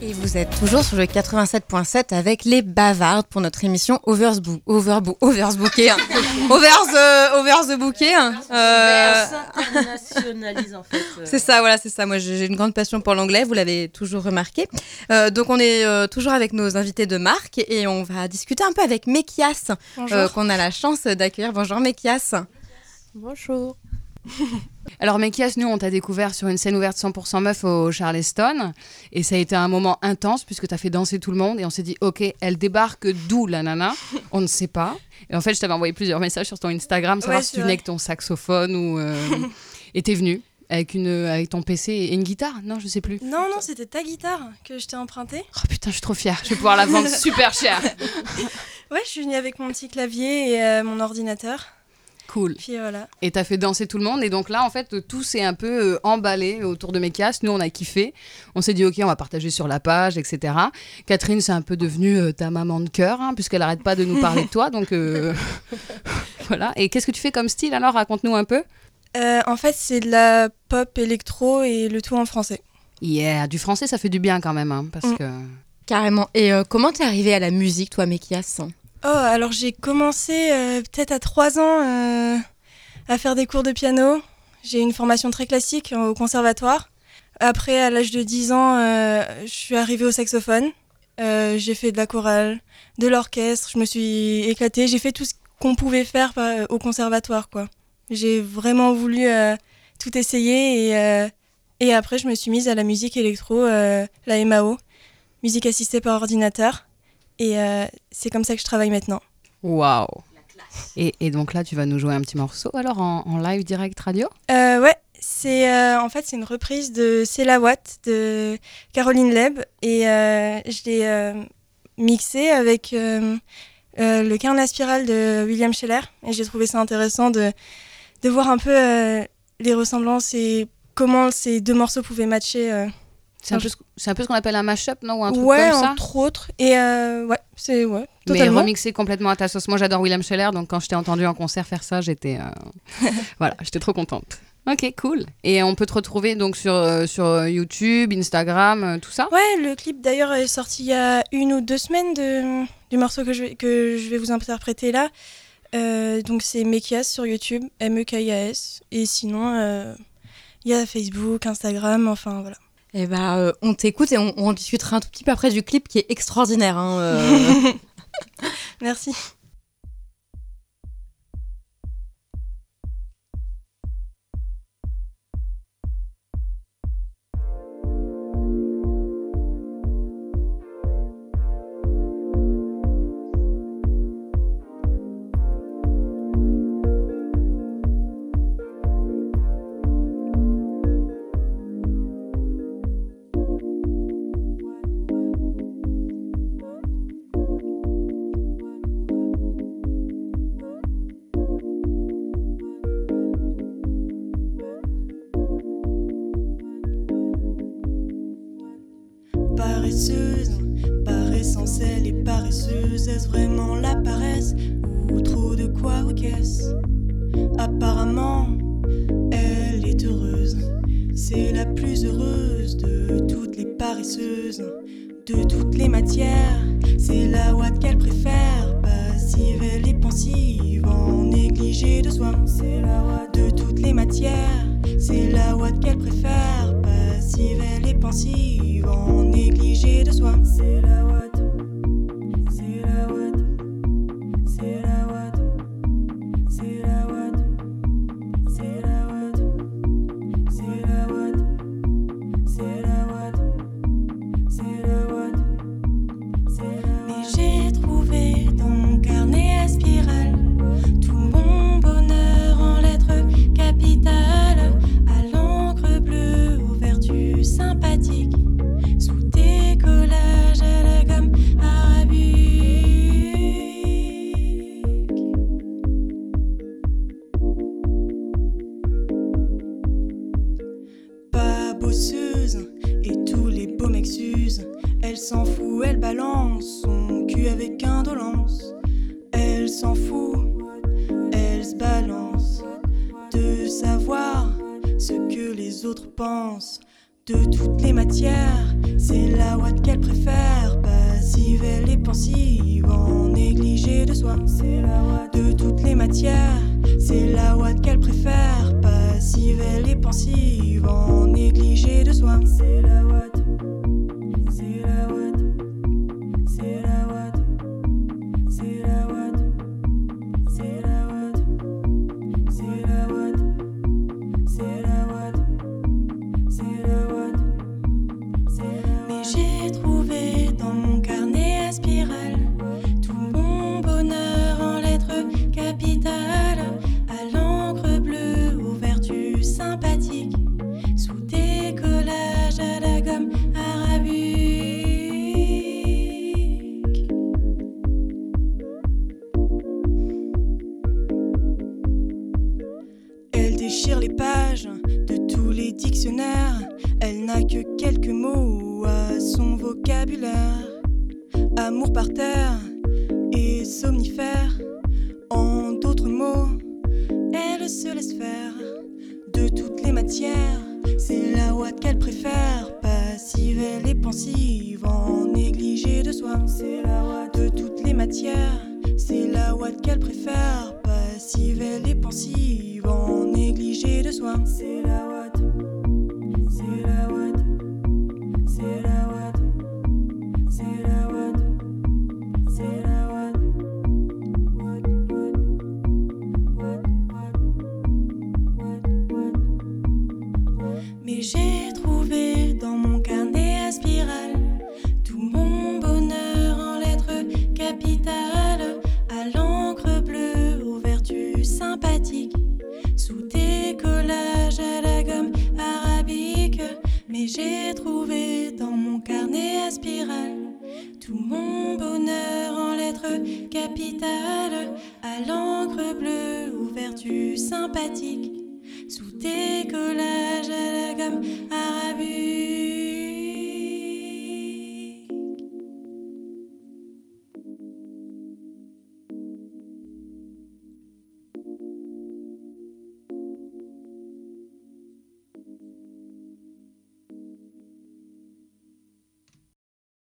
Et vous êtes toujours sur le 87.7 avec les bavardes pour notre émission Overs Bou Over Overs Bouquet. Hein. Overs, euh, Overs the Bouquet. Hein. Euh... internationalise en fait. Euh. C'est ça, voilà, c'est ça. Moi, j'ai une grande passion pour l'anglais, vous l'avez toujours remarqué. Euh, donc, on est euh, toujours avec nos invités de marque et on va discuter un peu avec Mekias, qu'on a la chance d'accueillir. Bonjour Mekias. Bonjour. Alors Mekias, nous on t'a découvert sur une scène ouverte 100% meuf au Charleston et ça a été un moment intense puisque t'as fait danser tout le monde et on s'est dit ok elle débarque d'où la nana? On ne sait pas. Et en fait je t'avais envoyé plusieurs messages sur ton Instagram savoir si tu venais avec ton saxophone ou euh, et t'es venu avec une avec ton PC et une guitare Non je sais plus. Non non c'était ta guitare que je t'ai empruntée. Oh putain je suis trop fière je vais pouvoir la vendre super cher. ouais je suis venue avec mon petit clavier et euh, mon ordinateur. Cool. Puis voilà. Et t'as fait danser tout le monde. Et donc là, en fait, tout s'est un peu euh, emballé autour de mes casques. Nous, on a kiffé. On s'est dit, OK, on va partager sur la page, etc. Catherine, c'est un peu devenue euh, ta maman de cœur, hein, puisqu'elle arrête pas de nous parler de toi. Donc euh, voilà. Et qu'est-ce que tu fais comme style alors? Raconte-nous un peu. en fait, c'est de la pop électro et le tout en français. Yeah, du français, ça fait du bien quand même. Hein, parce mm. que... Carrément. Et comment t'es arrivée à la musique, toi, Mekias Oh, alors j'ai commencé euh, peut-être à 3 ans euh, à faire des cours de piano. J'ai une formation très classique au conservatoire. Après, à l'âge de 10 ans, euh, je suis arrivée au saxophone. j'ai fait de la chorale, de l'orchestre, je me suis éclatée. J'ai fait tout ce qu'on pouvait faire au conservatoire, quoi. J'ai vraiment voulu tout essayer et, et après, je me suis mise à la musique électro, la MAO, musique assistée par ordinateur. Et euh, c'est comme ça que je travaille maintenant. Waouh. Et, et, donc là, tu vas nous jouer un petit morceau alors en, live direct radio? Euh, Ouais, c'est euh, en fait c'est une reprise de C'est la Watt de Caroline Leb. Et je l'ai mixé avec le carnet spirale de William Scheller. Et j'ai trouvé ça intéressant de, de voir un peu les ressemblances et comment ces deux morceaux pouvaient matcher c'est un, peu, un peu ce qu'on appelle un mash-up, non Ou un truc ouais, comme ça entre autres. Et euh, ouais, c'est ouais, totalement. Mais remixé complètement à ta sauce. Moi, j'adore William Scheller, donc quand je t'ai entendu en concert faire ça, j'étais euh, voilà, j'étais trop contente. Ok, cool. Et on peut te retrouver donc sur, euh, sur YouTube, Instagram, tout ça? Ouais, le clip d'ailleurs est sorti il y a une ou deux semaines de, du morceau que je vais, que je vais vous interpréter là. donc c'est Mekias sur YouTube, M-E-K-I-A-S. Et sinon, il y a Facebook, Instagram, enfin voilà. Eh ben, euh, on t'écoute et on, discutera un tout petit peu après du clip qui est extraordinaire. Hein, euh. Merci. Les paresseuses, est-ce vraiment la paresse Ou trop de quoi ou qu'est-ce Apparemment, elle est heureuse. C'est la plus heureuse de toutes les paresseuses, de toutes les matières. C'est la ouate qu'elle préfère, passive elle est pensive, en négligée de soi. C'est la de toutes les matières. C'est la ouate qu'elle préfère, passive elle est pensive, en négligée de soi. C'est la bosseuse et tous les beaux mecs. Elle s'en fout, elle balance son cul avec indolence. Elle s'en fout, elle se balance de savoir ce que les autres pensent. De toutes les matières, c'est la ouate qu'elle préfère. Passive, elle est pensive, en négligée de soi. C'est la ouate. De toutes les matières, c'est la ouate qu'elle préfère. Passive, pensive, en négligé de soi. C'est la déchire les pages de tous les dictionnaires. Elle n'a que quelques mots à son vocabulaire. Amour par terre et somnifère. En d'autres mots, elle se laisse faire de toutes les matières. C'est la ouate qu'elle préfère. Passive, elle est pensive, en négligé de soi. C'est la ouate de toutes les matières. C'est la ouate qu'elle préfère. see. capitale, à l'encre bleue, ouverture sympathique, sous décollage à la gamme arabue.